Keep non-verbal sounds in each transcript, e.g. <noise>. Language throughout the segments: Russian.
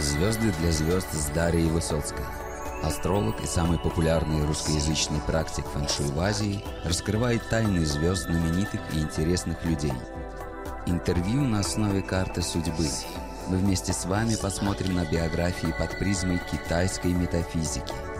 Звезды для звезд с Дарьей Высоцкой. Астролог и самый популярный русскоязычный практик фэншуй в Азии раскрывает тайны звезд знаменитых и интересных людей. Интервью на основе карты судьбы. Мы вместе с вами посмотрим на биографии под призмой китайской метафизики –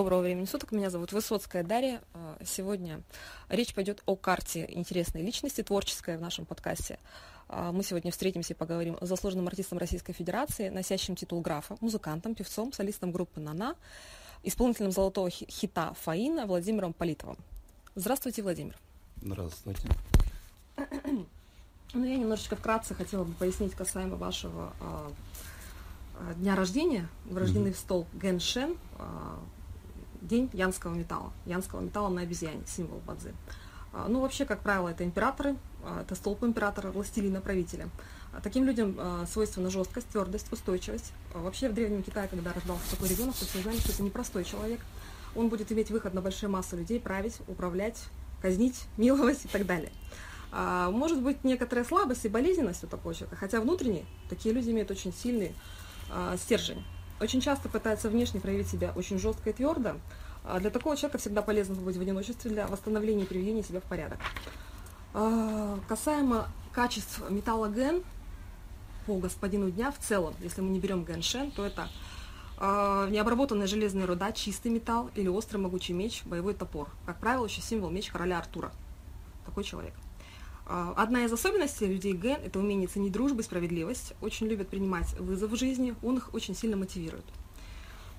доброго времени суток. Меня зовут Высоцкая Дарья. А, сегодня речь пойдет о карте интересной личности, творческой в нашем подкасте. А, мы сегодня встретимся и поговорим с заслуженным артистом Российской Федерации, носящим титул графа, музыкантом, певцом, солистом группы «Нана», исполнителем золотого хита «Фаина» Владимиром Политовым. Здравствуйте, Владимир. Здравствуйте. Ну, я немножечко вкратце хотела бы пояснить касаемо вашего а, дня рождения. Mm-hmm. в стол Геншен, день янского металла. Янского металла на обезьяне, символ Бадзи. А, ну, вообще, как правило, это императоры, а, это столб императора, властелина, правителя. А, таким людям свойственна жесткость, твердость, устойчивость. Вообще, в Древнем Китае, когда рождался такой ребенок, то все знали, что это непростой человек. Он будет иметь выход на большие массы людей, править, управлять, казнить, миловать и так далее. Может быть, некоторая слабость и болезненность у такого человека, хотя внутренне такие люди имеют очень сильный стержень очень часто пытается внешне проявить себя очень жестко и твердо. А для такого человека всегда полезно побыть в одиночестве для восстановления и приведения себя в порядок. А, касаемо качеств металла ген по господину дня в целом, если мы не берем геншен, то это а, необработанная железная руда, чистый металл или острый могучий меч, боевой топор. Как правило, еще символ меч короля Артура. Такой человек. А, одна из особенностей людей Ген – это умение ценить дружбу и справедливость, очень любят принимать вызов в жизни, он их очень сильно мотивирует.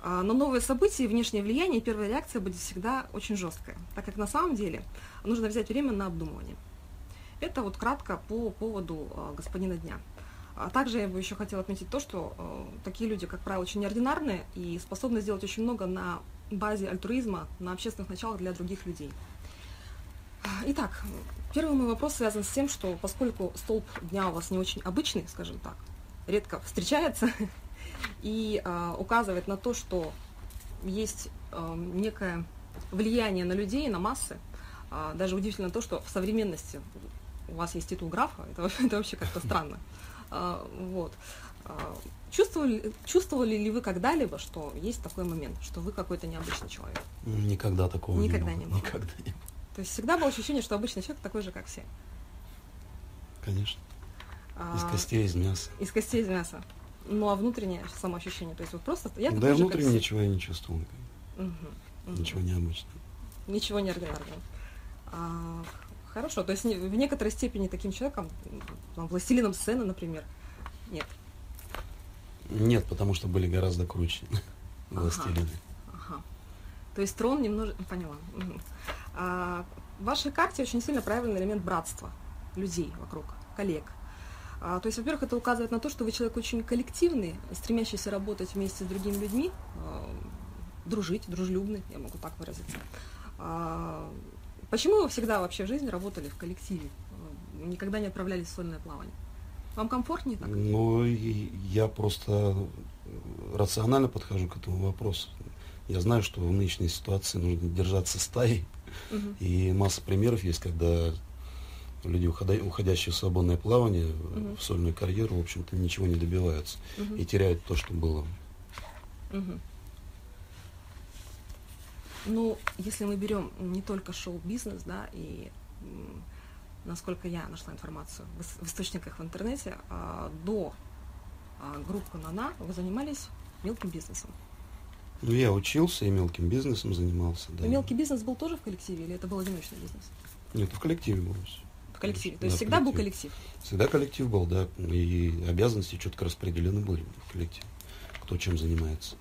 А, но новые события и внешнее влияние, первая реакция будет всегда очень жесткая, так как на самом деле нужно взять время на обдумывание. Это вот кратко по поводу а, господина дня. Также я бы еще хотела отметить то, что такие люди, как правило, очень неординарные и способны сделать очень много на базе альтруизма, на общественных началах для других людей. Итак, первый мой вопрос связан с тем, что поскольку столб дня у вас не очень обычный, скажем так, редко встречается <laughs> и э, указывает на то, что есть э, некое влияние на людей, на массы. Э, даже удивительно то, что в современности у вас есть титул графа, это, <laughs> это вообще как-то странно. Э, вот. Чувствовали, чувствовали ли вы когда-либо, что есть такой момент, что вы какой-то необычный человек? Никогда такого Никогда не было. Не было. Никогда не было. То есть всегда было ощущение, что обычный человек такой же, как все. Конечно. Из а, костей, из мяса. Из костей, из мяса. Ну а внутреннее самоощущение, то есть вот просто я Да, и внутренне как... ничего я не чувствую. Угу, угу. Ничего необычного. Ничего неординарного. А, хорошо, то есть в некоторой степени таким человеком, там, властелином сцены, например, нет. Нет, потому что были гораздо круче властелины. Ага. ага. То есть трон немножко... Поняла. А, в вашей карте очень сильно проявлен элемент братства людей вокруг, коллег. А, то есть, во-первых, это указывает на то, что вы человек очень коллективный, стремящийся работать вместе с другими людьми, а, дружить, дружелюбный, я могу так выразиться. Почему вы всегда вообще в жизни работали в коллективе? Никогда не отправлялись в сольное плавание? Вам комфортнее так? Ну, я просто рационально подхожу к этому вопросу. Я знаю, что в нынешней ситуации нужно держаться стаей, Угу. И масса примеров есть, когда люди, уходящие в свободное плавание, угу. в сольную карьеру, в общем-то, ничего не добиваются угу. и теряют то, что было. Угу. Ну, если мы берем не только шоу-бизнес, да, и насколько я нашла информацию в, в источниках в интернете, а, до а, группы НАНА вы занимались мелким бизнесом. Ну, я учился и мелким бизнесом занимался, да. Но мелкий бизнес был тоже в коллективе или это был одиночный бизнес? Нет, в коллективе был. В коллективе. То Да, есть в всегда был коллективе. коллектив. Всегда коллектив был, да, и обязанности четко распределены были в коллективе, кто чем занимается.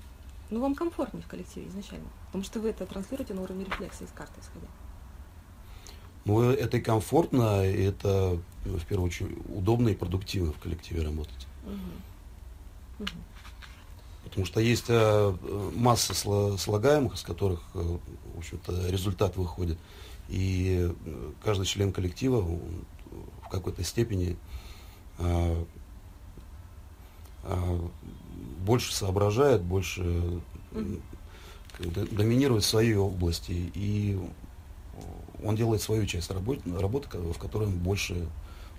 Ну, вам комфортнее в коллективе изначально. Потому что вы это транслируете на уровне рефлексии из карты исходя. Ну, это и комфортно, и это, в первую очередь, удобно и продуктивно в коллективе работать. Мгм. Мгм. Потому что есть э, масса слагаемых, из которых, э, в общем-то, результат выходит. И э, каждый член коллектива в какой-то степени больше соображает, больше доминирует в своей области. И он делает свою часть работы, работы в которой он больше,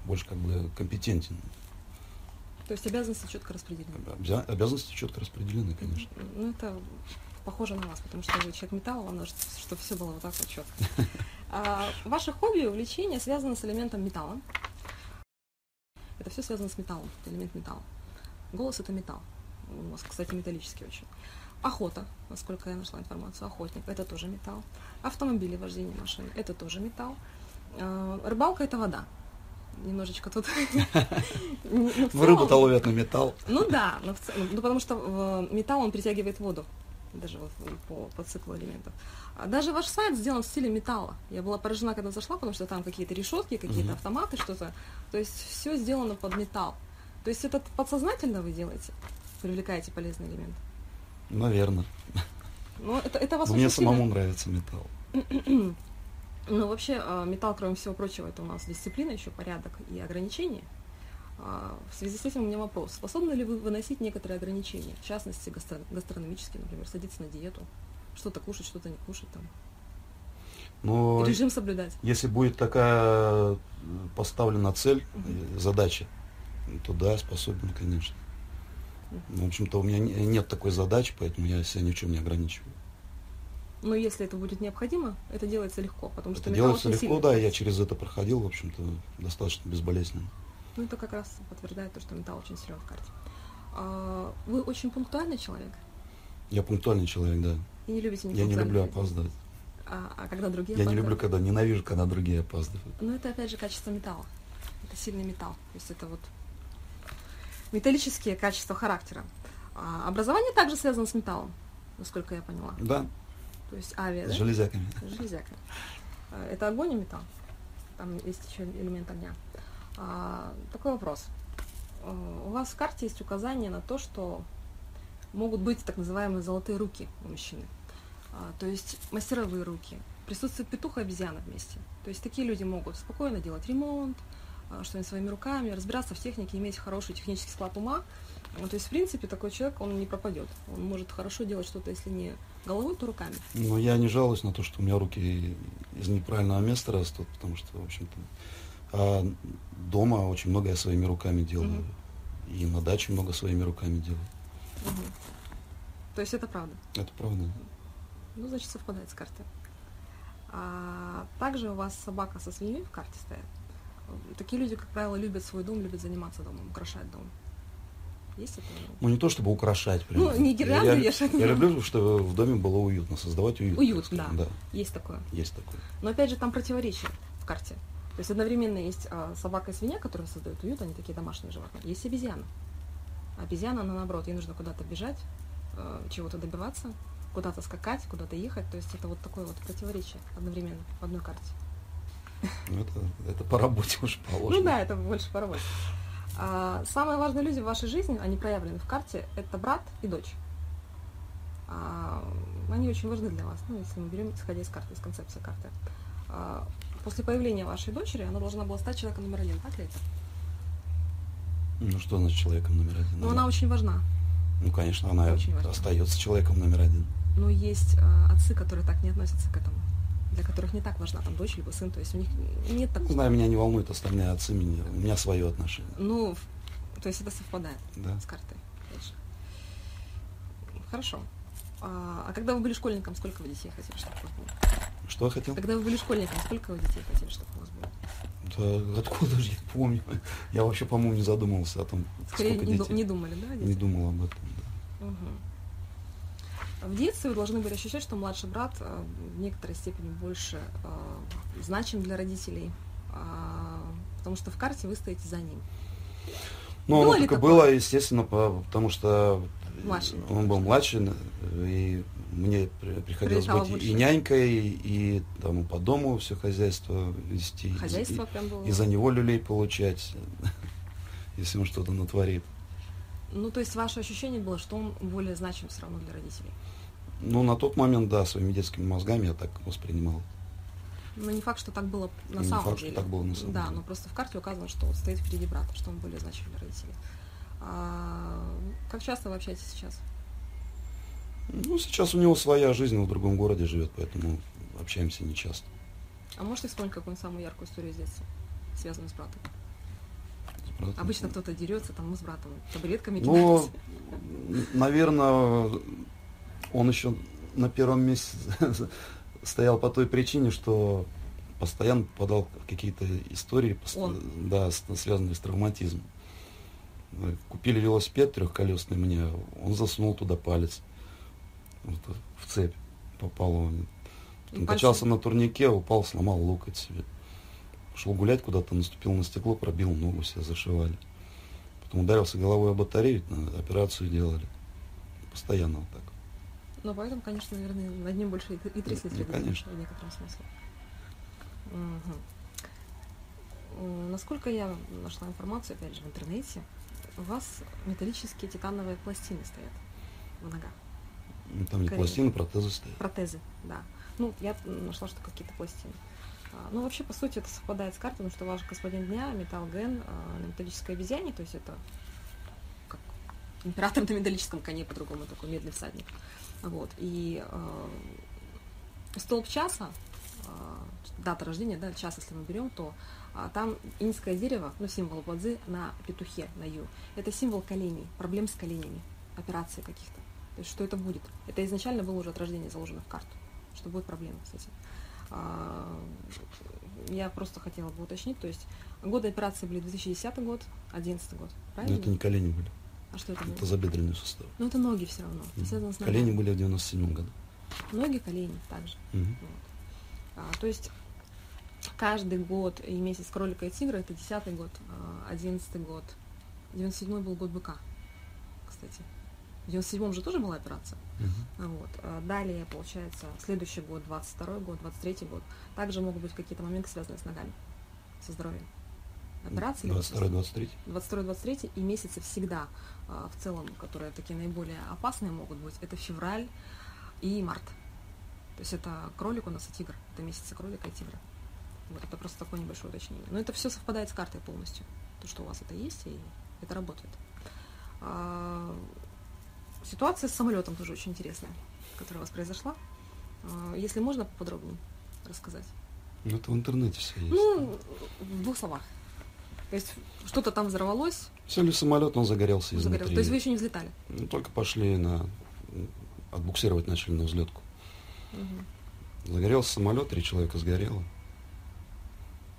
больше как бы компетентен. То есть обязанности четко распределены. Обя- Обязанности четко распределены, конечно. Ну, это похоже на вас, потому что вы человек металла, вам нужно, чтобы все было вот так вот четко. <laughs> А, ваше хобби и увлечение связано с элементом металла. Это все связано с металлом, элемент металла. Голос это металл. У вас, кстати, металлический очень. Охота, насколько я нашла информацию, охотник, это тоже металл. Автомобили, вождение машины, это тоже металл. А, Рыбалка это вода. Немножечко тут. <laughs> В рыбу-то ловят на металл. ну да, ну, потому что э, металл он притягивает воду, даже вот по, по циклу элементов. А даже ваш сайт сделан в стиле металла. Я была поражена, когда зашла, потому что там какие-то решетки, какие-то автоматы, что-то. То есть все сделано под металл. То есть это подсознательно вы делаете, привлекаете полезный элемент. Наверное. Ну, это, это вас мне очень сильно- самому нравится металл. <clears throat> <clears throat> Ну, вообще, э, металл, кроме всего прочего, это у нас дисциплина, еще порядок и ограничения. А, В связи с этим у меня вопрос. Способны ли вы выносить некоторые ограничения? В частности, гастро- гастрономические, например, садиться на диету, что-то кушать, что-то не кушать, там, Но режим соблюдать. если будет такая э, поставлена цель, э, задача, то да, способен, конечно. Ну, В общем-то, у меня не- нет такой задачи, поэтому я себя ни в чем не ограничиваю. Но если это будет необходимо, это делается легко, потому что Это металл делается легко, сильный. да, я через это проходил, в общем-то, достаточно безболезненно. Ну, это как раз подтверждает то, что металл очень силен в карте. А, Вы очень пунктуальный человек Я пунктуальный человек, да. и не любите Я не люблю опаздывать. А, а когда другие Я не опаздывают? люблю, когда ненавижу, когда другие опаздывают. Ну, это опять же качество металла. Это сильный металл. То есть это вот металлические качества характера. А образование также связано с металлом, насколько я поняла. Да, То есть авиа, с да? железяками. Железяка. А, Это огонь и металл. Там есть еще элемент огня. А, такой вопрос. А, У вас в карте есть указание на то, что могут быть так называемые золотые руки у мужчины. А, то есть мастеровые руки. Присутствует петух и обезьяна вместе. То есть такие люди могут спокойно делать ремонт, а, что-нибудь своими руками, разбираться в технике, иметь хороший технический склад ума. То есть, в принципе, такой человек, он не пропадет. Он может хорошо делать что-то, если не головой, то руками. Но я не жалуюсь на то, что у меня руки из неправильного места растут, потому что, в общем-то, а дома очень много я своими руками делаю. Мгм. И на даче много своими руками делаю. Мгм. То есть это правда. Это правда. Ну, значит, совпадает с картой. А также у вас собака со свиньей в карте стоит. Такие люди, как правило, любят свой дом, любят заниматься домом, украшать дом. Есть это? Ну, не то чтобы украшать. Прям. Ну, не гирлянды я, вешать. Я люблю, чтобы в доме было уютно, создавать уют. Уют, да. да. Есть такое. Есть такое. Но опять же, там противоречие в карте. То есть одновременно есть а, собака и свинья, которые создают уют, они такие домашние животные. Есть обезьяна. Обезьяна, она наоборот, ей нужно куда-то бежать, э, чего-то добиваться, куда-то скакать, куда-то ехать. То есть это вот такое вот противоречие одновременно в одной карте. Ну, это, это по работе уж положено. Ну да, это больше по работе. А, самые важные люди в вашей жизни, они проявлены в карте, это брат и дочь. А, они очень важны для вас, ну, если мы берем, исходя из карты, из концепции карты. А, после появления вашей дочери она должна была стать человеком номер один, так ли это? Ну, что значит человеком номер один? Но она очень важна. Ну, конечно, она очень важна. остается человеком номер один. Но есть отцы, которые так не относятся к этому, для которых не так важна там дочь либо сын, то есть у них нет Не такого. знаю, меня не волнует остальные отцы, меня, у меня свое отношение. Ну, то есть это совпадает. Да. с картой. Хорошо. А, а когда вы были школьником, сколько вы детей хотели, чтобы у вас было? Что я хотел? Когда вы были школьником, сколько вы детей хотели, чтобы у вас было? Да, откуда же я помню? Я вообще, по-моему, не задумывался о том, Скорее, сколько не, ду- детей. не думали, да, о Не думал об этом, да. Мгм. В детстве вы должны были ощущать, что младший брат э, в некоторой степени больше э, значим для родителей, А, потому что в карте вы стоите за ним. Ну, было только было, естественно, потому что младший. он был младший, и мне приходилось Прилетало быть больше. и нянькой, и, и там по дому все хозяйство вести. Хозяйство и, прям было. И за него люлей получать, <laughs> если он что-то натворит. Ну, то есть ваше ощущение было, что он более значим все равно для родителей? Ну, на тот момент, да, своими детскими мозгами я так воспринимал. Но не факт, что так было на не самом факт, деле. Что так было на самом да, деле. но просто в карте указано, что вот стоит впереди брата, что он более значим для родителей. А, как часто вы общаетесь сейчас? Ну, сейчас у него своя жизнь, он в другом городе живет, поэтому общаемся не часто. А можете вспомнить какую-нибудь самую яркую историю из детства, связанную с братом? С братом? Обычно кто-то дерется, там мы с братом таблетками Ну, наверное, он еще на первом месте <laughs> стоял по той причине, что постоянно попадал в какие-то истории, Он. да, связанные с травматизмом. Купили велосипед трехколесный мне, он засунул туда палец вот, в цепь попал он. Он качался на турнике, упал, сломал локоть себе. Шел гулять куда-то, наступил на стекло, пробил ногу, себе зашивали. Потом ударился головой о батарею, операцию делали. Постоянно вот так. Ну, поэтому, конечно, наверное, над ним больше и тряслись ну, конечно. в некотором смысле. Угу. Насколько я нашла информацию, опять же, в интернете, у вас металлические титановые пластины стоят в ногах. Ну, там не Корее. пластины, протезы стоят. Протезы, да. Ну, я нашла, что какие-то пластины. А, ну, вообще, по сути, это совпадает с картой, потому что ваш господин дня, металл ген, а, на металлической обезьяне, то есть это как император на металлическом коне, по-другому такой медный всадник. Вот. И э, столб часа, э, дата рождения, да, час, если мы берем, то э, там инское дерево, ну, символ Бадзи на петухе, на ю. Это символ коленей, проблем с коленями, операции каких-то. То есть что это будет? Это изначально было уже от рождения заложено в карту, что будет проблема с этим. А, я просто хотела бы уточнить, то есть годы операции были 2010 год, 2011 год, правильно? Но это не колени были. А что это было? Это забедренный сустав. Ну это ноги все равно. Mm. -hmm. Колени были в 97 году. Ноги, колени также. Mm -hmm. вот. а, то есть каждый год и месяц кролика и тигра это 10 год, 11 год, 97 был год быка, кстати. В 97-м же тоже была операция. Uh-huh. Вот. А далее, получается, следующий год, 22 год, 23 год. Также могут быть какие-то моменты, связанные с ногами, со здоровьем. Операции. 22-23. 22-23 и месяцы всегда а, в целом, которые такие наиболее опасные могут быть, это февраль и март. То есть это кролик у нас и тигр. Это месяцы кролика и тигра. Вот это просто такое небольшое уточнение. Но это все совпадает с картой полностью. То, что у вас это есть, и это работает. А, Ситуация с самолетом тоже очень интересная, которая у вас произошла. А, если можно поподробнее рассказать. Ну, это в интернете все есть. Ну, в двух словах. То есть что-то там взорвалось. Сели в самолет, он загорелся изнутри. Загорелся. То есть вы еще не взлетали? Ну, только пошли на... Отбуксировать начали на взлетку. Угу. Загорелся самолет, три человека сгорело.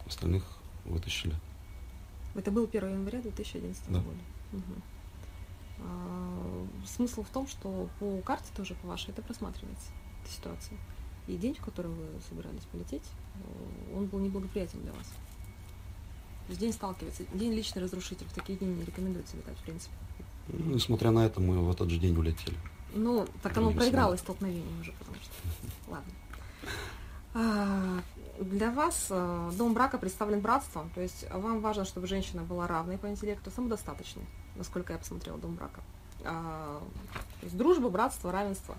Остальных вытащили. Это был 1 января 2011 да. года. Угу. А, смысл в том, что по карте тоже по вашей это просматривается, эта ситуация. И день, в который вы собирались полететь, э, он был неблагоприятен для вас. То есть день сталкивается, день личный разрушитель, в такие дни не рекомендуется летать, в принципе. Ну, несмотря на это, мы в этот же день улетели. Ну, так оно проигралось столкновение уже, потому что... Ладно. А, для вас э, дом брака представлен братством, то есть вам важно, чтобы женщина была равной по интеллекту, самодостаточной насколько я посмотрела дом брака. А, то есть дружба, братство, равенство.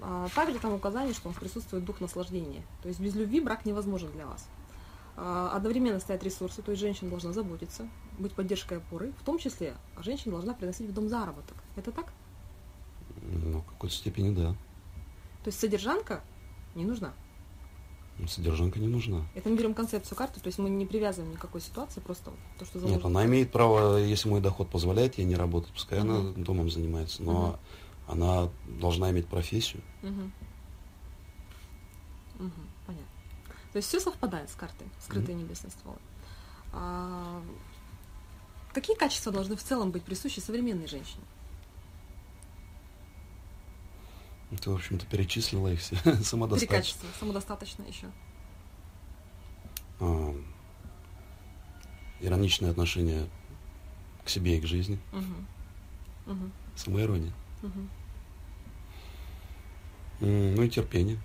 А, также там указание, что присутствует дух наслаждения. То есть без любви брак невозможен для вас. А, одновременно стоят ресурсы, то есть женщина должна заботиться, быть поддержкой опоры, в том числе женщина должна приносить в дом заработок. Это так? Ну, в какой-то степени да. То есть содержанка не нужна. Содержанка не нужна. Это мы берем концепцию карты, то есть мы не привязываем никакой ситуации, просто то, что заложено. Нет, она имеет право, если мой доход позволяет ей не работать, пускай угу. она домом занимается, но угу. она должна иметь профессию. Угу. Угу. То есть все совпадает с картой, скрытые угу. небесные стволы. А, какие качества должны в целом быть присущи современной женщине? Ты, в общем-то, перечислила их все. <laughs> Самодостаточно. Три качества. Самодостаточно еще. А, ироничное отношение к себе и к жизни. Угу. Угу. Самоирония. Угу. Ну и терпение.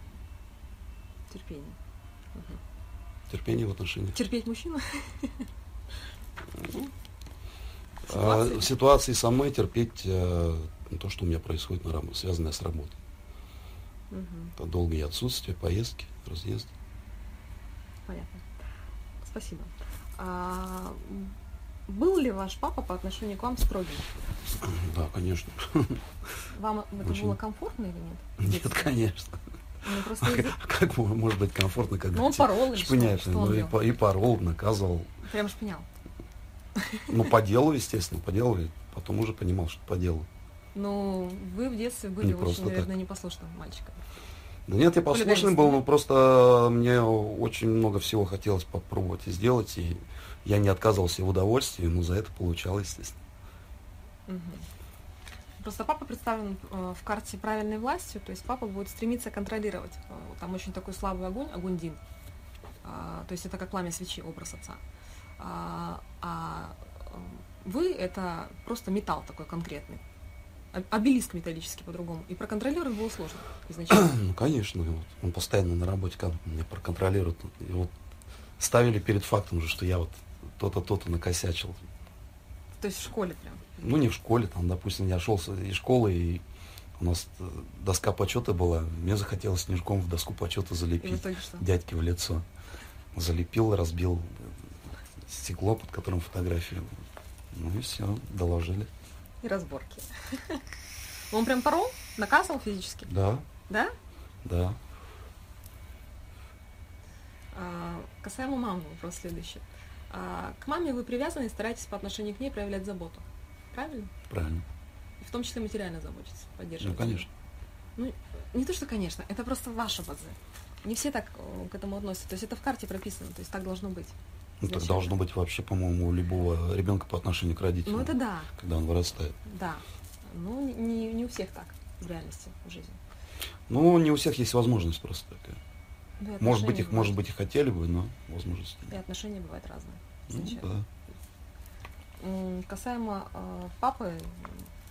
Терпение. Терпение в отношениях. Терпеть мужчину? А, Ситуации? в ситуации со мной терпеть э, то, что у меня происходит на работе, связанное с работой. Мгм. Это долгие отсутствия, поездки, разъезды. Понятно. Спасибо. А, был ли ваш папа по отношению к вам строгим? Да, конечно. Вам это Очень. было комфортно или нет? Нет, конечно. Ну, А из- как, мо- может быть комфортно, когда Ну, он порол или что? шпыняют? Что Ну, он и, делал? по- и порол, наказывал. прям шпинял. Ну, по делу, естественно, по делу. И потом уже понимал, что по делу. Ну, вы в детстве были Не очень, наверное, так. непослушным мальчиком. Да нет, я послушный был, но просто мне очень много всего хотелось попробовать и сделать, и я не отказывался в удовольствии, но за это получал, естественно. Мгм. Просто папа представлен э, в карте правильной властью, то есть папа будет стремиться контролировать. Э, Там очень такой слабый огонь, огонь Дин. А, То есть это как пламя свечи, образ отца. А а, э, вы это просто металл такой конкретный. Об- Обелиск металлический по-другому. И проконтролировать было сложно изначально. <clears throat> Ну, конечно, он постоянно на работе как меня проконтролирует. И вот ставили перед фактом же, что я вот то-то, то-то накосячил. То есть в школе прям. Ну, не в школе, там, допустим, я шел из школы, и у нас э, доска почета была. Мне захотелось снежком в доску почета залепить дядьке в лицо. Залепил, разбил стекло, под которым фотографию. Ну и все, доложили. И разборки. Он прям порол? Наказывал физически? Да, Да? да. А, Касаемо мамы, вопрос следующий. А, К маме вы привязаны и стараетесь по отношению к ней проявлять заботу. Правильно? Правильно. И в том числе материально заботиться, Ну, поддерживать. конечно. Ну, не то, что конечно, это просто ваша база. Не все так э, к этому относятся. То есть это в карте прописано, то есть так должно быть. Ну, так должно быть вообще, по-моему, у любого ребенка по отношению к родителям, Ну это да, когда он вырастает. да. Ну, не, не у всех так в реальности, в жизни. Ну, не у всех есть возможность просто такая. Ну, и Может быть, их, может бывают- быть, и хотели бы, но возможности И нет. отношения бывают разные. Ну, да. Касаемо э, папы,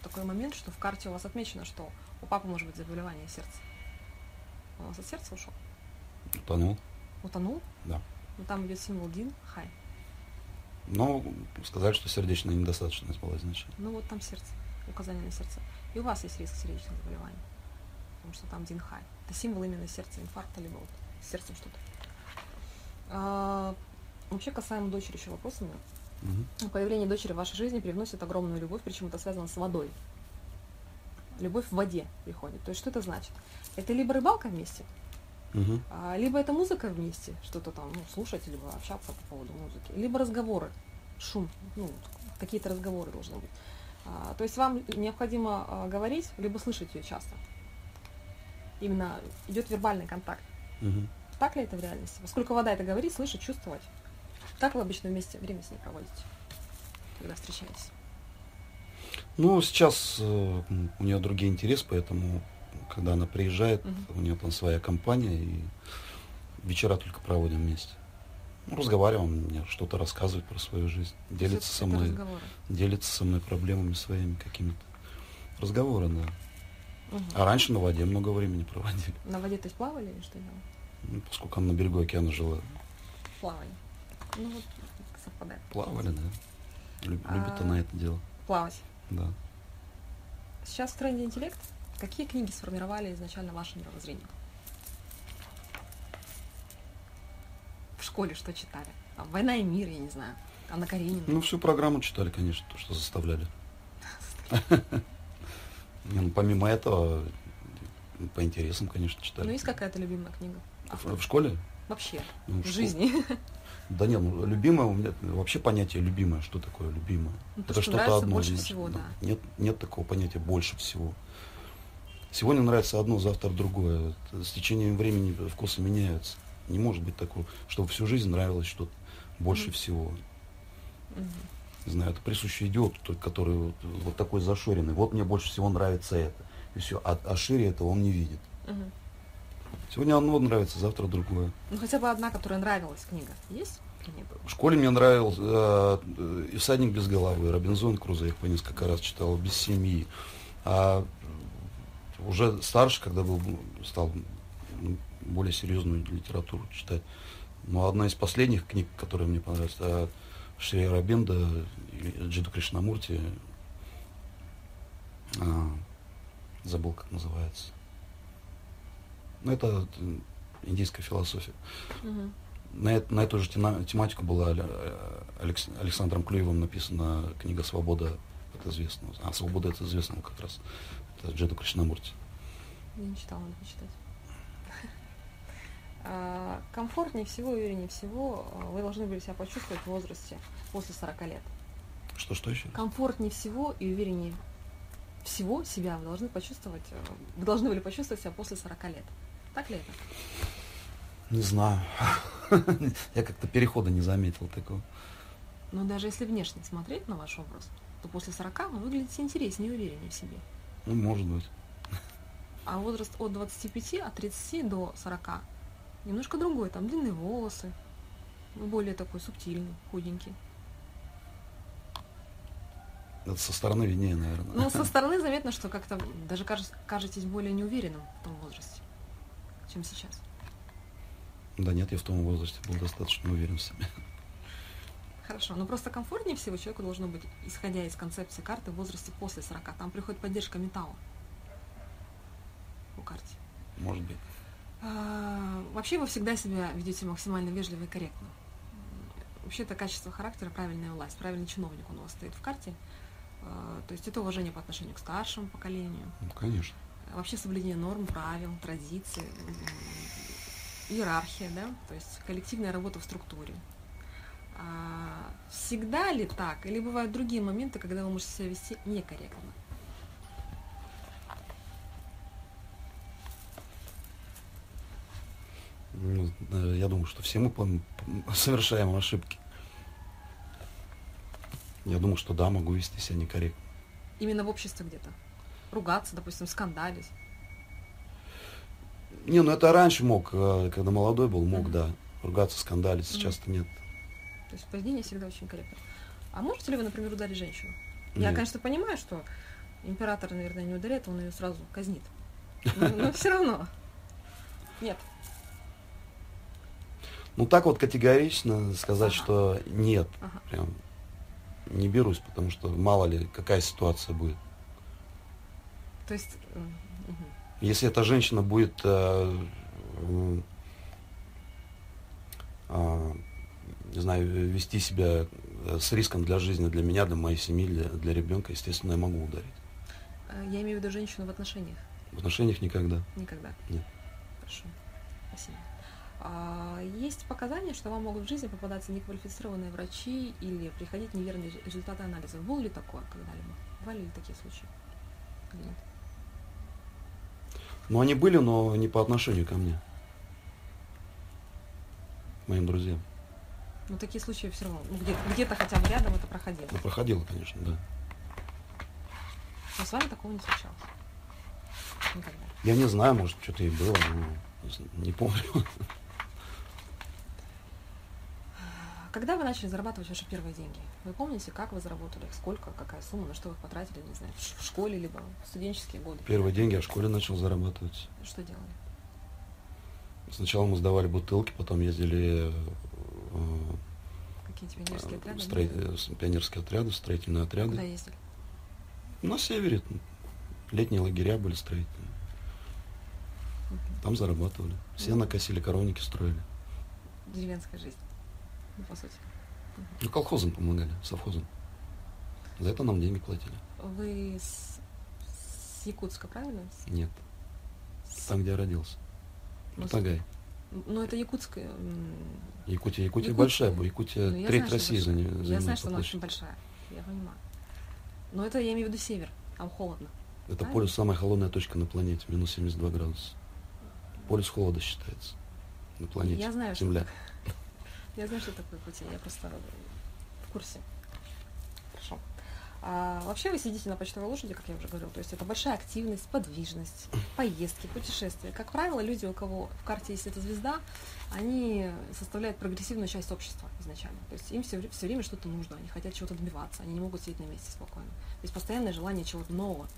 такой момент, что в карте у вас отмечено, что у папы может быть заболевание сердца. Он у вас от сердца ушел? Утонул, Утонул? да. Но там идет символ Дин, Хай. Но сказали, что сердечная недостаточность была изначально. Ну вот там сердце, указание на сердце. И у вас есть риск сердечных заболеваний. Потому что там Дин Хай. Это символ именно сердца, инфаркта, либо вот с сердцем что-то. А, вообще касаемо дочери еще вопрос у меня. Мгм. Появление дочери в вашей жизни привносит огромную любовь, причем это связано с водой. Любовь в воде приходит. То есть что это значит? Это либо рыбалка вместе, а, либо это музыка вместе, что-то там ну, слушать, либо общаться по поводу музыки, либо разговоры, шум, ну, какие-то разговоры должны быть. А, то есть вам необходимо а, говорить, либо слышать ее часто. Именно идет вербальный контакт. Мгм. Так ли это в реальности? Поскольку вода это говорит, слышать, чувствовать. Как вы обычно вместе время с ней проводите, когда встречаетесь? Ну, сейчас э, у нее другие интересы, поэтому, когда она приезжает, Мгм. у нее там своя компания, и вечера только проводим вместе. Ну, разговариваем, мне что-то рассказывает про свою жизнь, делится со мной, разговоры. делится со мной проблемами своими какими-то. Разговоры, да. Мгм. А раньше на воде много времени проводили. На воде то есть плавали или что делали? Ну, поскольку она на берегу океана жила. Плавали. Ну вот совпадает. Плавали, да. Люб- А. Любит она это дело. Плавать. Да. Сейчас в тренде интеллект. Какие книги сформировали изначально ваше мировоззрение? В школе что читали? Там, «Война и мир», я не знаю. Анна Каренина. Ну, всю программу читали, конечно, то, что заставляли. <laughs> Ну, помимо этого, по интересам, конечно, Ну, читали. есть какая-то любимая книга? В, школе? Вообще, Ну, в жизни. <laughs> Да нет, ну, любимое, у меня вообще понятие любимое, что такое любимое? Ну, то, что нравится больше всего, да. Нет, нет такого понятия больше всего. Сегодня нравится одно, завтра другое. Это С течением времени вкусы меняются. Не может быть такого, чтобы всю жизнь нравилось что-то больше Мгм. всего. Мгм. Не знаю, это присуще идиоту, который вот, вот такой зашоренный. Вот мне больше всего нравится это. И все. А, а шире этого он не видит. Мгм. Сегодня одно нравится, завтра другое. Ну хотя бы одна, которая нравилась книга, есть? В школе мне нравился э, «И всадник без головы», «Робинзон Крузо», я их по несколько раз читал, «Без семьи». А уже старше, когда был, стал более серьезную литературу читать. Но одна из последних книг, которая мне понравилась, это Шри Рабинда, Джиду Кришнамурти, а, забыл, как называется. Ну, это индийская философия. Угу. На, на эту же тематику была э, Алекс, Александром Клюевым написана книга «Свобода от известного». А «Свобода от известного» как раз. Это Джеду Кришнамурти. Я не читала, надо почитать. <laughs> А, комфортнее всего, увереннее всего а, вы должны были себя почувствовать в возрасте после 40 лет. Что, что еще? Комфортнее всего и увереннее всего себя вы должны почувствовать, э, вы должны были почувствовать себя после 40 лет. Так ли это? Не знаю. <laughs> Я как-то перехода не заметил такого. Но даже если внешне смотреть на ваш образ, то после 40 вы выглядите интереснее и увереннее в себе. Ну, может быть. А возраст от 25, от 30 до 40 немножко другой. Там длинные волосы, более такой субтильный, худенький. Это со стороны виднее, наверное. Ну, со <laughs> стороны заметно, что как-то даже кажетесь более неуверенным в том возрасте, чем сейчас. Да нет, я в том возрасте был достаточно уверен в себе. Хорошо, но просто комфортнее всего человеку должно быть, исходя из концепции карты, в возрасте после 40. Там приходит поддержка металла по карте. Может быть. А, вообще вы всегда себя ведете максимально вежливо и корректно. Вообще это качество характера, правильная власть, правильный чиновник у вас стоит в карте. А, то есть это уважение по отношению к старшему поколению. Ну, конечно. Вообще соблюдение норм, правил, традиций, иерархия, да, то есть коллективная работа в структуре. А всегда ли так? Или бывают другие моменты, когда вы можете себя вести некорректно? Ну, э, я думаю, что все мы совершаем ошибки. Я думаю, что да, могу вести себя некорректно. Именно в обществе где-то? Ругаться, допустим, скандалить? Не, ну это раньше мог, э, когда молодой был, мог, mm-hmm. да, ругаться, скандалить, сейчас-то нет. То есть поведение всегда очень корректно. А можете ли вы, например, ударить женщину? Нет. Я, конечно, понимаю, что император, наверное, не ударяет, он ее сразу казнит. Но, но все равно. Нет. Ну так вот категорично сказать, ага. что нет, ага. прям не берусь, потому что мало ли какая ситуация будет. То есть если эта женщина будет э, э, не знаю, вести себя э, с риском для жизни, для меня, для моей семьи, для, для ребенка, естественно, я могу ударить. А, я имею в виду женщину в отношениях. В отношениях никогда. Никогда. Нет. Хорошо. Спасибо. А, есть показания, что вам могут в жизни попадаться неквалифицированные врачи или приходить неверные результаты анализов. Было ли такое когда-либо? Бывали ли такие случаи? Или нет? Ну, они были, но не по отношению ко мне. Моим друзьям. Ну, такие случаи все равно. Ну, где-то, где-то хотя бы рядом это проходило. Ну, проходило, конечно, да. Но с вами такого не случалось? Никогда. Я не знаю, может, что-то и было, но не помню. <laughs> Когда вы начали зарабатывать ваши первые деньги? Вы помните, как вы заработали, сколько, какая сумма, на что вы потратили, не знаю, в школе либо в студенческие годы? Первые деньги я в школе начал зарабатывать. Что делали? Сначала мы сдавали бутылки, потом ездили э, Какие-то пионерские отряды? Строи... Э, пионерские отряды, строительные отряды. Куда ездили? На севере. Летние лагеря были строительные. Там зарабатывали. Все накосили, коровники строили. Деревенская жизнь ну, по сути. Ну, колхозам помогали, совхозам. За это нам деньги платили. Вы с, с Якутска, правильно? Нет. Там, где я родился. Ну, Тагай. Ну, это Якутская. Якутия, Якутия Якут... большая, Якутия ну, треть России за нее. Я знаю, что она очень большая. Я понимаю. Но это я имею в виду север. Там холодно. Это правильно? полюс самая холодная точка на планете, минус 72 градуса. Полюс холода считается на планете. Я знаю, Земля. Что я знаю, что такое пути, я просто в курсе. Хорошо. А вообще вы сидите на почтовой лошади, как я уже говорила, то есть это большая активность, подвижность, поездки, путешествия. Как правило, люди, у кого в карте есть эта звезда, они составляют прогрессивную часть общества изначально. То есть им все, все время что-то нужно, они хотят чего-то добиваться, они не могут сидеть на месте спокойно. То есть постоянное желание чего-то нового,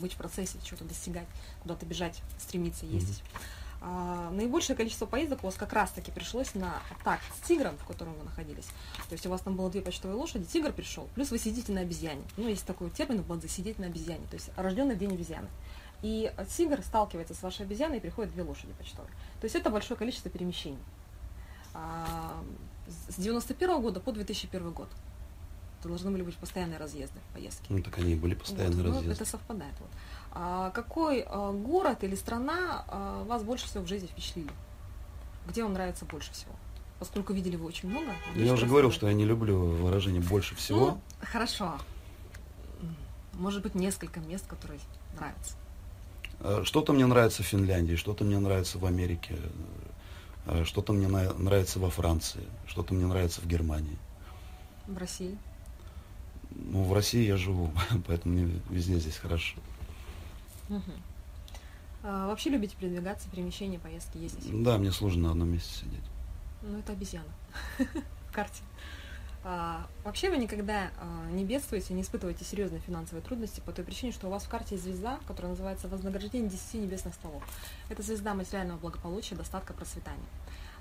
быть в процессе, чего-то достигать, куда-то бежать, стремиться, ездить. Mm-hmm. А, наибольшее количество поездок у вас как раз-таки пришлось на так с тигром, в котором вы находились. То есть у вас там было две почтовые лошади, тигр пришел, плюс вы сидите на обезьяне. Ну, есть такой термин в Бадзе, сидеть на обезьяне, то есть рожденный в день обезьяны. И тигр сталкивается с вашей обезьяной, и приходят две лошади почтовые. То есть это большое количество перемещений. А, с 91 года по 2001 год. Должны были быть постоянные разъезды, поездки. Ну, так они и были постоянные вот, разъезды. Ну, это совпадает. Вот. А какой а, город или страна а, вас больше всего в жизни впечатлили? Где вам нравится больше всего? Поскольку видели вы очень много. Я уже говорил, что я не люблю выражение больше всего. Ну, хорошо. Может быть, несколько мест, которые нравятся. А, что-то мне нравится в Финляндии, что-то мне нравится в Америке, что-то мне нравится во Франции, что-то мне нравится в Германии. В России? Ну, в России я живу, <laughs> поэтому мне везде здесь хорошо. Угу. А, вообще любите передвигаться, перемещения, поездки, ездить? Да, мне сложно на одном месте сидеть. Ну, это обезьяна <laughs> в карте. А, вообще вы никогда а, не бедствуете, не испытываете серьезные финансовые трудности по той причине, что у вас в карте есть звезда, которая называется «Вознаграждение десяти небесных столов». Это звезда материального благополучия, достатка, процветания.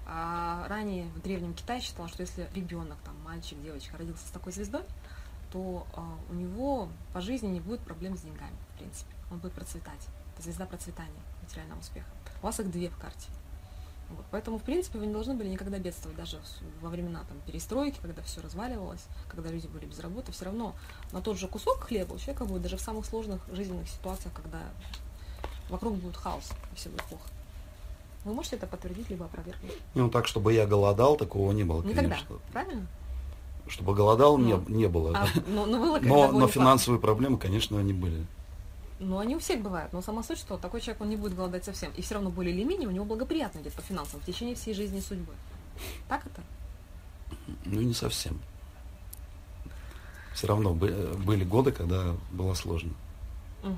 А, ранее в Древнем Китае считалось, что если ребенок, там, мальчик, девочка родился с такой звездой, то а, у него по жизни не будет проблем с деньгами, в принципе он будет процветать. Это звезда процветания, материального успеха. У вас их две в карте. Вот. Поэтому, в принципе, вы не должны были никогда бедствовать, даже во времена там, перестройки, когда все разваливалось, когда люди были без работы, все равно на тот же кусок хлеба у человека будет даже в самых сложных жизненных ситуациях, когда вокруг будет хаос, и все будет плохо. Вы можете это подтвердить, либо опровергнуть? Ну, так, чтобы я голодал, такого не было, Никогда, конечно. правильно? Чтобы голодал, но, не, ну, не было. А, но, но, было, но, но финансовые проблемы, конечно, они были. Ну, они у всех бывают. Но сама суть, что такой человек, он не будет голодать совсем. И все равно более или менее у него благоприятно идет по финансам в течение всей жизни и судьбы. Так это? Ну, не совсем. Все равно были годы, когда было сложно. Угу.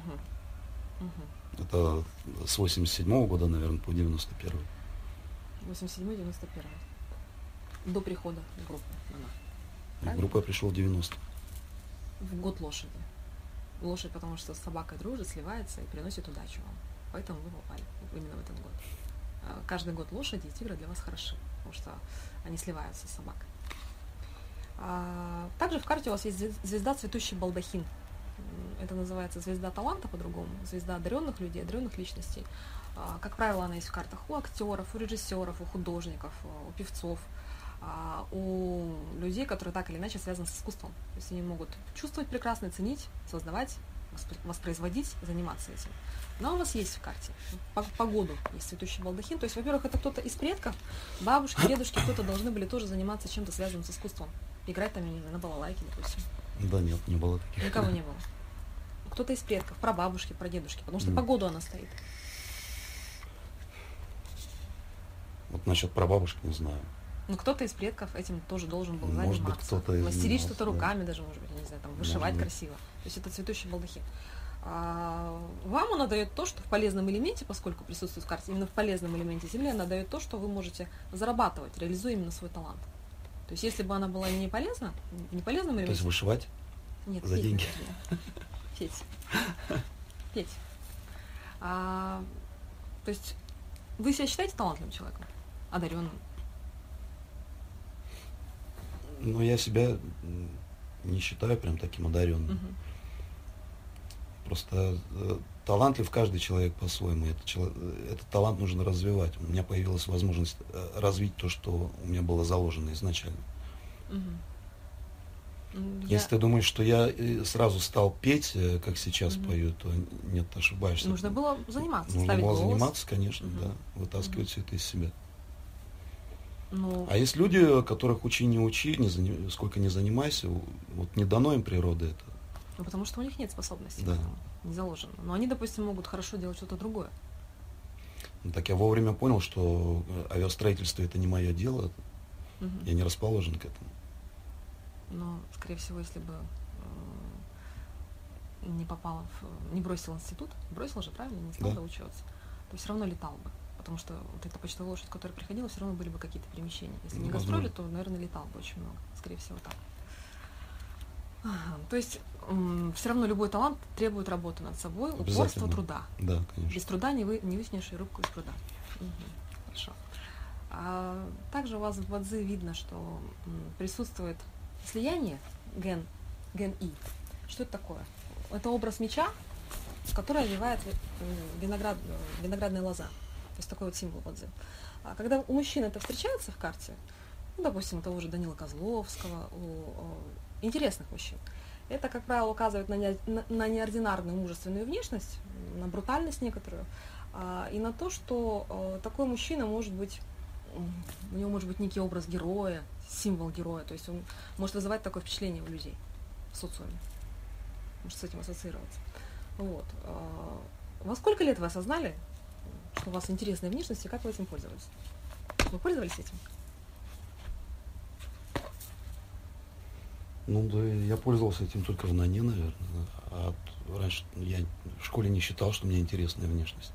Угу. Это с 87 -го года, наверное, по 91 87-91. До прихода в группу. В группу я пришел в 90 В год лошади лошадь, потому что с собакой дружит, сливается и приносит удачу вам. Поэтому вы попали именно в этот год. А, каждый год лошади и тигры для вас хороши, потому что они сливаются с собакой. А, также в карте у вас есть звезда цветущий балдахин. Это называется звезда таланта по-другому, звезда одаренных людей, одаренных личностей. А, как правило, она есть в картах у актеров, у режиссеров, у художников, у певцов, у людей, которые так или иначе связаны с искусством. То есть они могут чувствовать прекрасно, ценить, создавать, воспроизводить, заниматься этим. Но у вас есть в карте по, по году есть цветущий балдахин. То есть, во-первых, это кто-то из предков, бабушки, дедушки, кто-то должны были тоже заниматься чем-то связанным с искусством. Играть там, я не знаю, на балалайке, допустим. Да нет, не было таких. Никого не было. Кто-то из предков, про бабушки, про дедушки, потому что mm. по году она стоит. Вот насчет прабабушки не знаю. Ну, кто-то из предков этим тоже должен был может заниматься. Быть, кто-то из Мастерить что-то руками да. даже, может быть, не знаю, там, вышивать красиво. То есть это цветущий балдахин. А, вам она дает то, что в полезном элементе, поскольку присутствует в карте, именно в полезном элементе Земли, она дает то, что вы можете зарабатывать, реализуя именно свой талант. То есть если бы она была не полезна, не полезным элементом... То есть вышивать? Нет, за деньги. <laughs> Петь. Петь. А, то есть вы себя считаете талантливым человеком, одаренным? Ну, я себя не считаю прям таким одаренным. Угу. Просто э, талантлив каждый человек по-своему. Это, этот талант нужно развивать. У меня появилась возможность э, развить то, что у меня было заложено изначально. Угу. Я... Если ты думаешь, что я э, сразу стал петь, э, как сейчас угу. пою, то нет, ошибаешься. Нужно было заниматься. Нужно было голос. заниматься, конечно, угу. да. Вытаскивать угу. все это из себя. Ну... А есть люди, которых учи не учи, не заним... сколько не занимайся, вот не дано им природы это. Ну, потому что у них нет способностей, да. не заложено. Но они, допустим, могут хорошо делать что-то другое. Ну, так я вовремя понял, что авиастроительство это не мое дело. Угу. Я не расположен к этому. Но, скорее всего, если бы э, не попала в... не бросил институт, бросил же, правильно, не стал Да. доучиваться, то все равно летал бы. Потому что вот эта почтовая лошадь, которая приходила, все равно были бы какие-то перемещения. Если не гастроли, то, наверное, летал бы очень много. Скорее всего, так. То есть все равно любой талант требует работы над собой, упорства, труда. Да, конечно. Без труда не, вы, не вытянешь и рыбку из пруда. Мгм, Хорошо. А также у вас в Бадзи видно, что присутствует слияние ген, ген И. Что это такое? Это образ меча, который овивает ви- м, виноград, э, виноградная лоза. То есть такой вот символ Бадзи. А когда у мужчин это встречается в карте, ну, допустим, у того же Данила Козловского, у, о, интересных мужчин, это, как правило, указывает на, не- на- на неординарную мужественную внешность, на брутальность некоторую, а, и на то, что э, такой мужчина может быть, у него может быть некий образ героя, символ героя, то есть он может вызывать такое впечатление у людей в социуме, может с этим ассоциироваться. Вот. а, Во сколько лет вы осознали, что у вас интересная внешность, и как вы этим пользовались? Вы пользовались этим? Ну да, я пользовался этим только в НАНе, наверное. А раньше я в школе не считал, что у меня интересная внешность.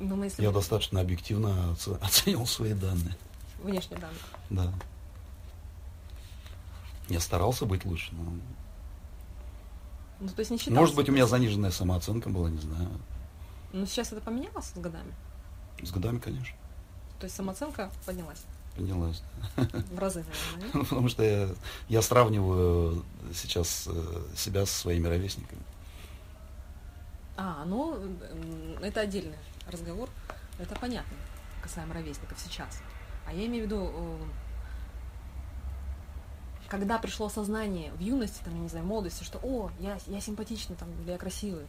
Ну, мы если Я бы- достаточно объективно оце- <laughs> оценивал свои данные. внешне данные. Да. Я старался быть лучше, но... Ну, то есть не считался. Может быть, у меня заниженная самооценка была, не знаю. Но сейчас это поменялось с годами. С годами, конечно, То есть самооценка поднялась поднялась. в разы, наверное. <laughs> Потому что я, я сравниваю сейчас э, себя со своими ровесниками. А, ну, это отдельный разговор. Это понятно, касаемо ровесников сейчас. А я имею в виду, э, когда пришло сознание в юности, там, я не знаю, молодости, что, о, я, я симпатичный, там, или я красивый.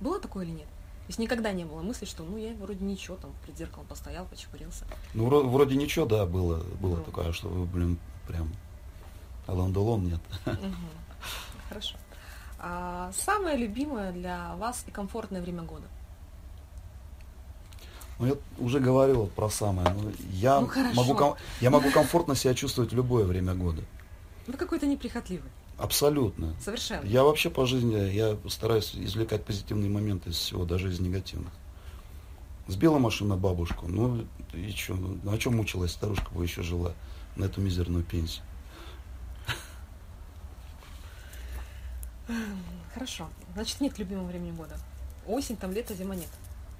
Было такое или нет? То есть никогда не было мысли, что, ну, я вроде ничего, там, перед зеркалом постоял, почепурился. Ну, вро- вроде ничего, да, было, было Ну. такое, что, блин, прям Алан Делон нет. Мгм. Хорошо. А самое любимое для вас и комфортное время года? Ну, я уже говорил про самое. Ну, я, Ну, хорошо. могу, я могу комфортно себя чувствовать в любое время года. Вы какой-то неприхотливый. Абсолютно. Совершенно. Я вообще по жизни, я стараюсь извлекать позитивные моменты из всего, даже из негативных. Сбила машина бабушку, ну и что, ну, о чем мучилась старушка бы еще жила на эту мизерную пенсию? Хорошо. Значит, нет любимого времени года. Осень, там лето, зима нет.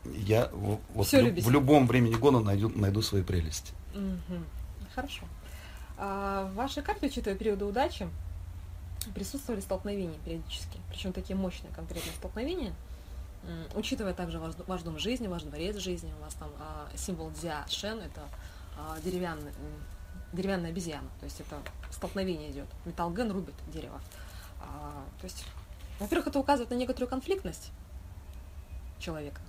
Я в- вот Всё в, любите. в любом времени года найду, найду свои прелести. Мгм. Хорошо. А в вашей карте, учитывая периоды удачи, присутствовали столкновения периодически. Причем такие мощные конкретные столкновения. Учитывая также ваш, ваш дом жизни, ваш дворец жизни, у вас там а, символ дзя шен, это а, деревянный, деревянная обезьяна. То есть это столкновение идет. Металлген рубит дерево. А, то есть, во-первых, это указывает на некоторую конфликтность человека.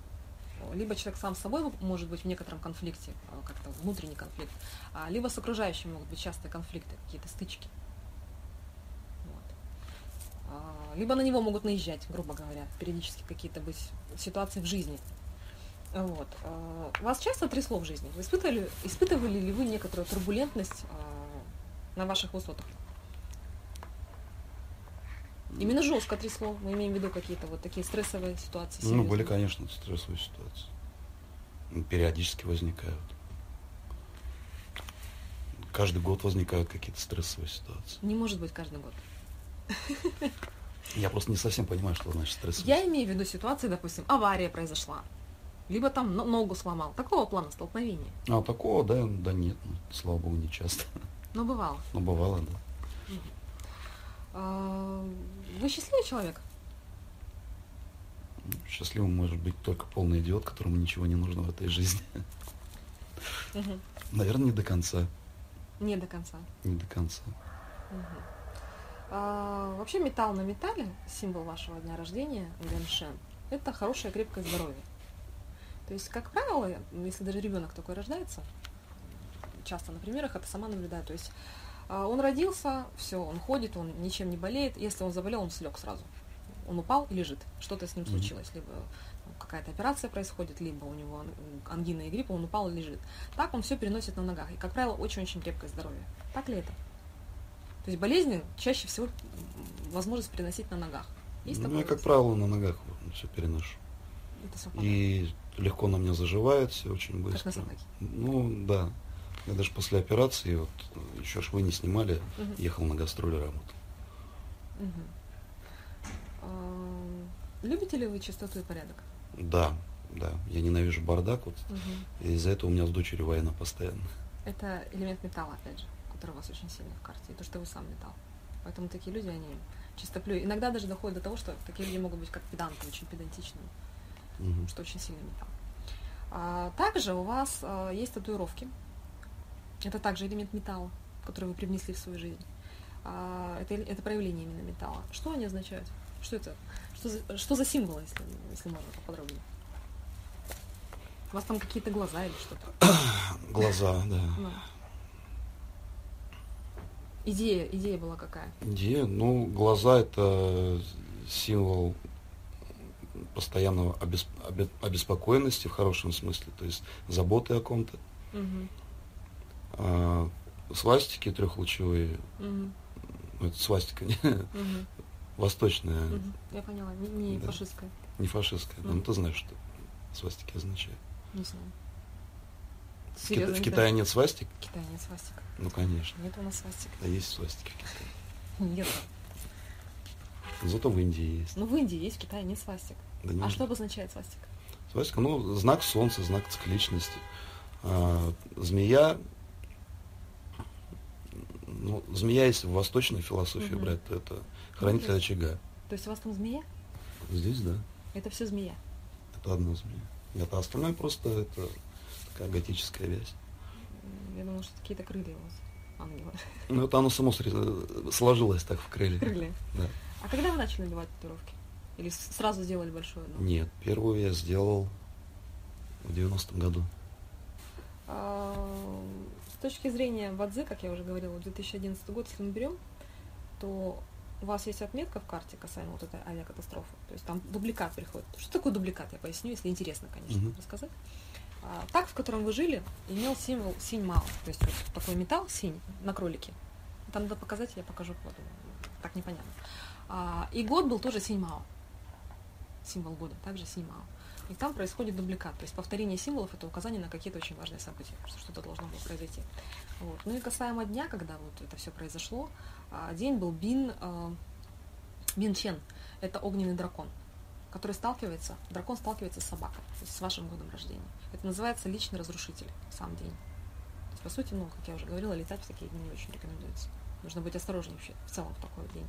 Либо человек сам с собой может быть в некотором конфликте, а, как-то внутренний конфликт, а, либо с окружающими могут быть частые конфликты, какие-то стычки. А, Либо на него могут наезжать, грубо говоря, периодически какие-то быть ситуации в жизни. Вот. А, Вас часто трясло в жизни? Вы испытывали, испытывали ли вы некоторую турбулентность а, на ваших высотах? Именно жестко трясло, мы имеем в виду какие-то вот такие стрессовые ситуации. Ну, были, серьезные. конечно, стрессовые ситуации. Ну, Периодически возникают. Каждый год возникают какие-то стрессовые ситуации. Не может быть каждый год. Я просто не совсем понимаю, что значит стрессовые Я имею в виду ситуации, допустим, авария произошла, либо там но- ногу сломал. Такого плана столкновения. А такого, да, да нет, ну, слава богу, не часто. Но бывало. Но бывало, да. А, Вы счастливый человек? Ну, Счастливым может быть только полный идиот, которому ничего не нужно в этой жизни. Наверное, не до конца. Не до конца. Не до конца. Мгм. А, Вообще металл на металле, символ вашего дня рождения, Гэншен, это хорошее крепкое здоровье. То есть, как правило, если даже ребенок такой рождается, часто на примерах это сама наблюдаю, то есть а, он родился, все, он ходит, он ничем не болеет, если он заболел, он слег сразу. Он упал и лежит, что-то с ним случилось, либо ну, какая-то операция происходит, либо у него ан- ангина и грипп, он упал и лежит. Так он все переносит на ногах, и, как правило, очень-очень крепкое здоровье. Так ли это? То есть болезни чаще всего возможность переносить на ногах. Есть ну, я, как правило, на ногах все переношу. Это совпадает. И легко на мне заживает все очень Как быстро. на собаке. Ну, да. Я даже после операции, вот еще швы не снимали, Мгм. ехал на гастроли работал. А, Любите ли вы чистоту и порядок? Да, да. Я ненавижу бардак, вот. И из-за этого у меня с дочерью война постоянно. Это элемент металла, опять же, который у вас очень сильно в карте, и то, что вы сам металл. Поэтому такие люди, они чистоплю. Иногда даже доходит до того, что такие люди могут быть как педанты, очень педантичные, Мгм. что очень сильный металл. А, также у вас а, есть татуировки. Это также элемент металла, который вы привнесли в свою жизнь. А, это, это проявление именно металла. Что они означают? Что это? Что за, что за символы, если, если можно поподробнее? У вас там какие-то глаза или что-то? <coughs> Глаза, да. Идея, идея была какая? Где? Ну, глаза это символ постоянного обес- обе- обеспокоенности в хорошем смысле, то есть заботы о ком-то. Мгм. А, свастики трехлучевые, ну, это свастика не Мгм. восточная, Мгм. Я поняла, не, не Да. фашистская, не фашистская. Мгм. Ну, ты знаешь, что свастики означают. не знаю. Серьезно, в Китае нет свастик? В Китае нет свастик. Ну, конечно. Нет у нас свастик. Да есть свастики в Китае. Нет. Зато в Индии есть. Ну, в Индии есть, в Китае нет свастик. Да не А что обозначает свастика? Свастика, ну, знак солнца, знак цикличности. А, змея, ну, змея, если в восточной философии Мгм. брать, то это хранитель Мгм. очага. То есть у вас там змея? Здесь, да, Это все змея. это одна змея. Нет, а остальное просто это такая готическая вязь. Я думала, что какие-то крылья у вас. Ангелы. Ну, это оно само сложилось так в крылья. Крылья. Да. А когда вы начали надевать татуировки? Или сразу сделали большое? одно? Нет, первую я сделал в 90-м году. А, С точки зрения Бадзи, как я уже говорила, 2011 год, если мы берем, то у вас есть отметка в карте касаемо вот этой авиакатастрофы. То есть там дубликат приходит. Что такое дубликат, я поясню, если интересно, конечно, Мгм. рассказать. А, так, в котором вы жили, имел символ синь-мао. То есть вот такой металл синь на кролике. Там надо показать, я покажу потом. Так непонятно. А, и год был тоже синь-мао. Символ года, также синь-мао. И там происходит дубликат, то есть повторение символов это указание на какие-то очень важные события, что что-то должно было произойти. Вот. Ну и касаемо дня, когда вот это все произошло, а, день был Бин, Бин Чен, это огненный дракон, который сталкивается, дракон сталкивается с собакой, то есть с вашим годом рождения. Это называется личный разрушитель, сам день. То есть, по сути, ну, как я уже говорила, летать в такие дни не очень рекомендуется. Нужно быть осторожнее вообще в целом в такой день.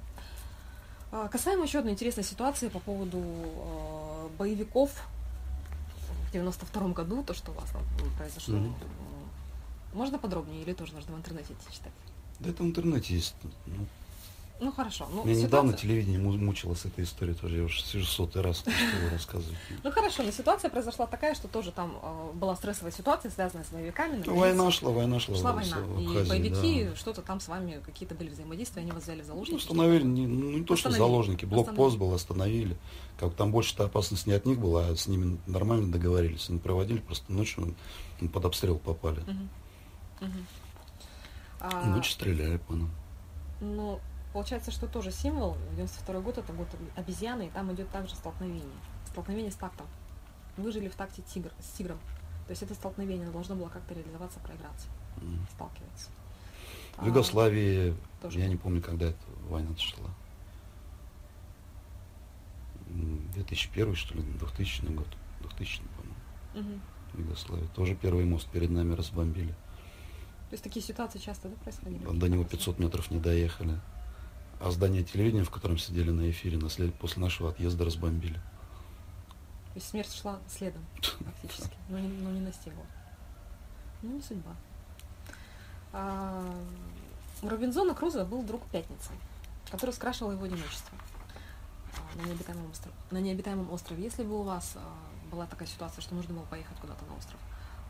А, Касаемо еще одной интересной ситуации по поводу э, боевиков в 92 году, то, что у вас там произошло. М, Можно подробнее или тоже нужно в интернете читать? Да это в интернете есть. Ну, Ну хорошо. Ну, Меня ситуация- недавно телевидение му- мучило с этой историей тоже. Я уже сижу сотый раз, что его рассказывать. Ну хорошо, но ситуация произошла такая, что тоже там э, была стрессовая ситуация, связанная с боевиками. Ну, война шла, война шла. Шла война. И боевики что-то там с вами какие-то были взаимодействия, они вас взяли в Ну, заложники. установили, не, ну, не то, что Остановили. заложники, блокпост Остановили. был, остановили. Как там больше-то опасность не от них была, а с ними нормально договорились. Они проводили, просто ночью ну, под обстрел попали. Мгм. А, ночью стреляли по нам. Ну, получается, что тоже символ. 92 год это год обезьяны, и там идет также столкновение. Столкновение с тактом. Вы жили в такте тигр, с тигром. То есть это столкновение должно было как-то реализоваться, проиграться, М. сталкиваться. В Югославии, тоже я не помню, когда эта война шла. М, 2001 что ли, 2000 год. 2000, по-моему, А, мгм. в Югославии. Тоже первый мост перед нами разбомбили. То есть такие ситуации часто да, происходили? До него 500 метров не доехали. А здание телевидения, в котором сидели на эфире, на след- после нашего отъезда разбомбили. То есть смерть шла следом, фактически, но не, но не настигла. Ну, не судьба. А, у Робинзона Круза был друг Пятница, который скрашивал его одиночество а, на необитаемом, острове, на необитаемом острове. Если бы у вас а, была такая ситуация, что нужно было поехать куда-то на остров,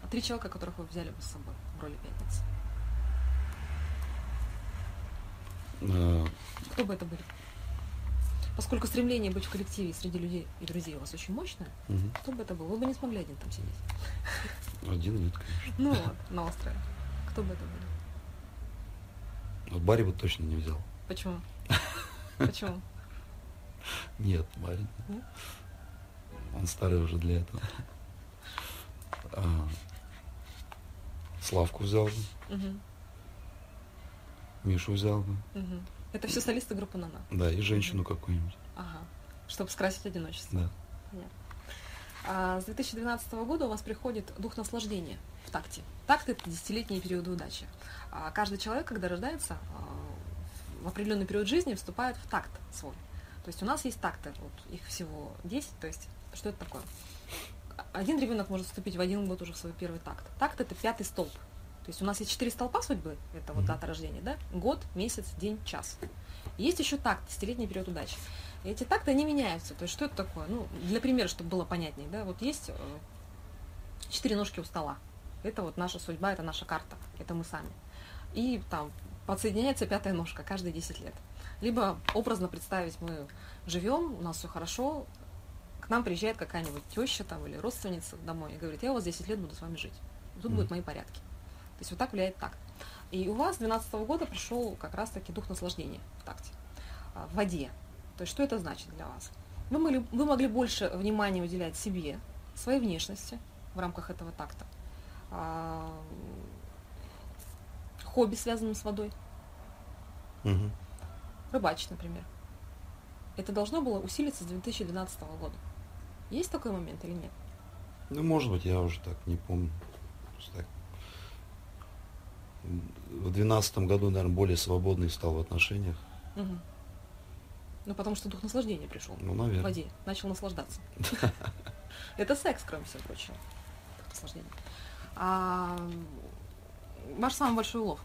а три человека, которых вы взяли бы с собой в роли Пятницы, Э, кто бы это были? Поскольку стремление быть в коллективе среди людей и друзей у вас очень мощное, мгм. кто бы это был? Вы бы не смогли один там сидеть. Один нет, конечно. Ну вот, на острове. Кто бы это был? Вот Барри бы точно не взял. Почему? <laughs> Почему? Нет, барин. Он старый уже для этого. А, Славку взял бы. Мгм. Мишу взял бы. Мгм. Это все солисты группы Нана. Да, и женщину какую-нибудь. Ага. Чтобы скрасить одиночество. Да. Понятно. А с 2012 года у вас приходит дух наслаждения в такте. Такт – это десятилетние периоды удачи. А каждый человек, когда рождается, а, в определенный период жизни вступает в такт свой. То есть у нас есть такты, вот их всего 10, то есть что это такое? Один ребенок может вступить в один год уже в свой первый такт. Такт – это пятый столб. То есть у нас есть четыре столпа судьбы, это вот дата рождения, да? Год, месяц, день, час. Есть еще такт, десятилетний период удачи. И эти такты, они меняются. То есть что это такое? Ну, для примера, чтобы было понятнее, да, вот есть э, четыре ножки у стола. Это вот наша судьба, это наша карта, это мы сами. И там подсоединяется пятая ножка каждые 10 лет. Либо образно представить, мы живем, у нас все хорошо, к нам приезжает какая-нибудь теща там или родственница домой и говорит, я у вас 10 лет буду с вами жить. Тут Мгм. будут мои порядки. То есть вот так влияет такт. И у вас с 2012 года пришел как раз-таки дух наслаждения в такте, а, в воде. То есть что это значит для вас? Вы могли, вы могли больше внимания уделять себе, своей внешности в рамках этого такта, а, хобби, связанным с водой, Мгм. рыбачить, например. Это должно было усилиться с 2012 года. Есть такой момент или нет? Ну, может быть, я уже так не помню. Так. В двенадцатом году, наверное, более свободный стал в отношениях. Мгм. Ну, потому что дух наслаждения пришел. Ну, в наверное. воде, начал наслаждаться. <laughs> Это секс, кроме всего прочего. Дух наслаждения. А, ваш самый большой улов,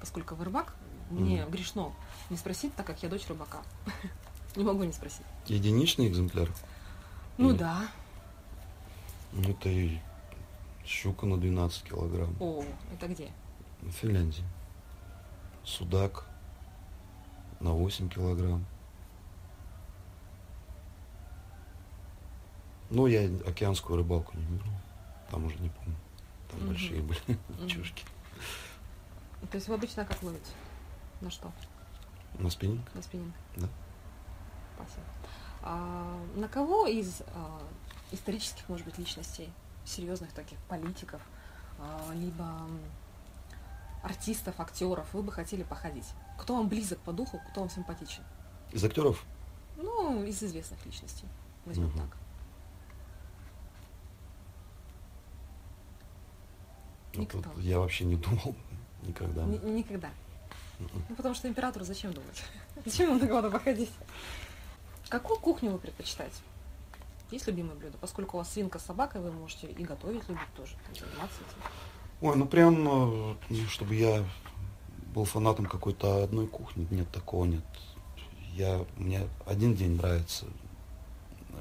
поскольку вы рыбак, мне Мгм. грешно не спросить, так как я дочь рыбака. <laughs> Не могу не спросить. Единичный экземпляр. Ну Или- да. Ну, это и щука на 12 килограмм. О, это где? В Финляндии. Судак на 8 килограмм. Ну, я океанскую рыбалку не беру. Там уже не помню. Там Мгм. большие были Мгм. <laughs> чушки. То есть вы обычно как ловите? На что? На спиннинг? На спиннинг? Да. Спасибо. А, на кого из а, исторических, может быть, личностей, серьезных таких политиков, а, либо артистов, актеров вы бы хотели походить? Кто вам близок по духу, кто вам симпатичен? Из актеров? Ну, из известных личностей. Возьмем Мгм. так. Ну, Никто. тут я вообще не думал <laughs> никогда. Ни- никогда. Ну, потому что императору зачем думать? <laughs> Зачем ему на кого-то походить? Какую кухню вы предпочитаете? Есть любимое блюдо? Поскольку у вас свинка с собакой, вы можете и готовить любить тоже, и заниматься этим. Ой, ну прям, э, чтобы я был фанатом какой-то одной кухни, нет, такого нет. Я, мне один день нравится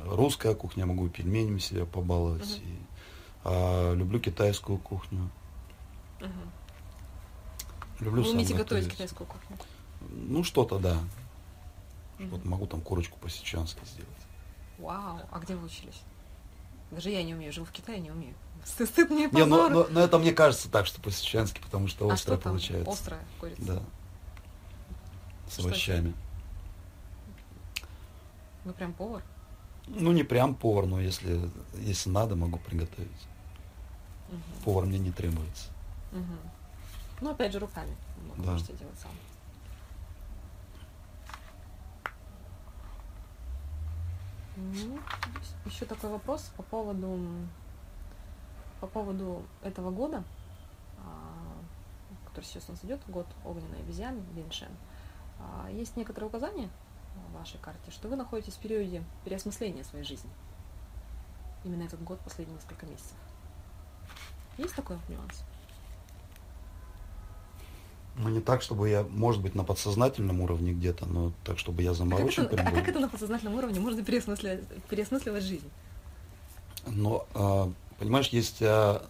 русская кухня, я могу пельменями себя побаловать. Мгм. и- а люблю китайскую кухню. Люблю Вы умеете готовить китайскую кухню? Ну, что-то, да. Мгм. Вот могу там курочку по-сечански сделать. Вау, а где вы учились? Даже я не умею, живу в Китае, не умею. Стыд, мне и Не, но, позор. но- но это мне кажется так, что по-сечански, потому что а остро что там? получается. Острая курица. Да. С Что это? овощами. Вы прям повар? Ну, не прям повар, но если, если надо, могу приготовить. Мгм. Повар мне не требуется. Мгм. Ну, опять же, руками много Да. можете делать сам. Еще такой вопрос по поводу по поводу этого года, а, который сейчас у нас идет, год огненной обезьяны, Линшен. А, Есть некоторые указания в вашей карте, что вы находитесь в периоде переосмысления своей жизни. Именно этот год, последние несколько месяцев. Есть такой нюанс? Ну, не так, чтобы я, может быть, на подсознательном уровне где-то, но так, чтобы я А как, заморочен это, прям а был. как это на подсознательном уровне можно переосмысливать, переосмысливать жизнь? Но, а, понимаешь, есть а,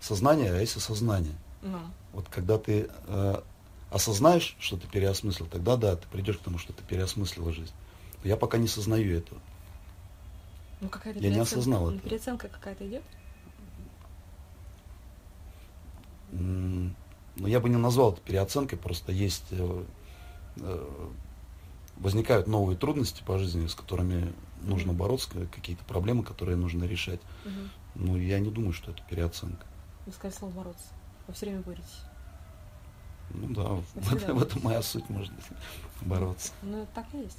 сознание, а есть осознание. Ну, Вот когда ты а, осознаешь, что ты переосмыслил, тогда да, ты придешь к тому, что ты переосмыслила жизнь. Но я пока не сознаю этого. ну какая-то Я не осознал ну, этого. Переоценка какая-то идет? М, Но я бы не назвал это переоценкой, просто есть э, э, возникают новые трудности по жизни, с которыми нужно бороться, какие-то проблемы, которые нужно решать. Угу. Ну, я не думаю, что это переоценка. Вы сказали слово бороться. Вы все время боретесь. Ну да, в, это, в этом моя суть, может быть, <laughs> бороться. Ну, так и есть.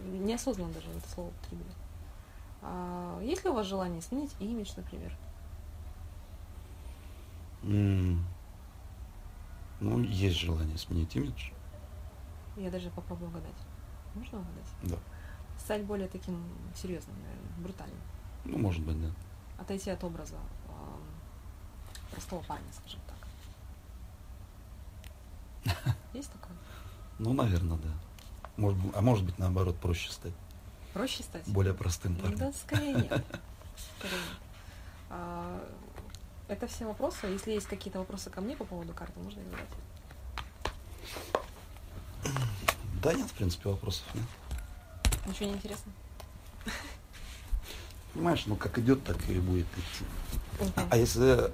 Неосознанно даже это слово употребили. А есть ли у вас желание сменить имидж, например? Mm. Ну, есть желание сменить имидж. Я даже попробую угадать. Можно угадать? Да. Стать более таким серьезным, наверное, брутальным. Ну, может быть, да. Отойти от образа э, простого парня, скажем так. <laughs> Есть такое? Ну, наверное, да. Может, а может быть, наоборот, проще стать. Проще стать? Более простым парнем. Да, скорее нет. <laughs> Скорее нет. Это все вопросы. Если есть какие-то вопросы ко мне по поводу карты, можно их задать. Да нет, в принципе, вопросов нет. Ничего не интересно? <laughs> Понимаешь, ну как идет, так и будет идти. Угу. А если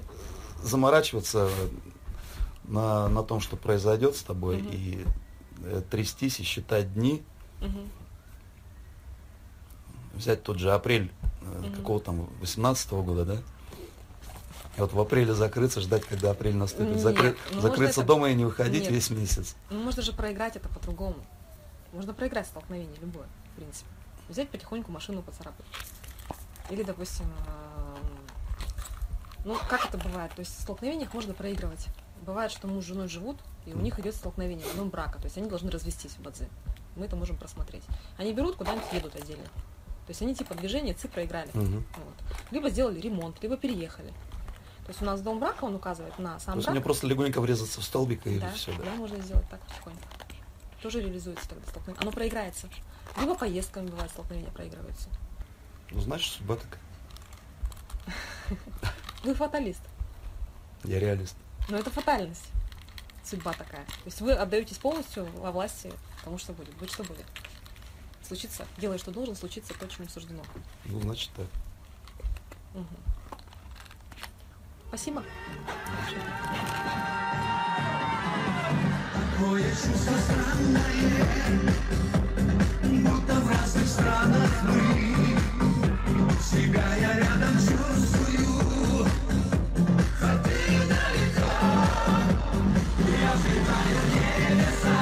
заморачиваться на, на том, что произойдет с тобой, угу. и э, трястись и считать дни, угу. взять тот же апрель э, угу. какого там, 18 -го года, да? И вот в апреле закрыться, ждать, когда апрель наступит. Нет, Закры... ну, закрыться дома это... и не выходить Нет. весь месяц. Ну, можно же проиграть это по-другому. Можно проиграть столкновение любое, в принципе. Взять потихоньку машину поцарапать. Или, допустим, э, ну, как это бывает? То есть в столкновениях можно проигрывать. Бывает, что муж с женой живут, и у них идет столкновение, ну, брака. То есть они должны развестись в Бадзе. Мы это можем просмотреть. Они берут, куда-нибудь едут отдельно. То есть они типа движение ЦИ проиграли. Угу. Вот. Либо сделали ремонт, либо переехали. То есть у нас дом брака, он указывает на сам То есть брак. мне просто легонько врезаться в столбик и да, все, да? Да, можно сделать так потихоньку. Тоже реализуется тогда столкновение. Оно проиграется. Либо поездками бывает столкновения проигрываются. Ну, значит, судьба такая. <laughs> Вы фаталист. Я реалист. Но это фатальность. Судьба такая. То есть вы отдаетесь полностью во власти тому, что будет. Будет что будет. Случится, делай, что должен, случиться то, чему суждено. Ну, значит так. Угу. Спасибо. Я рядом в небеса.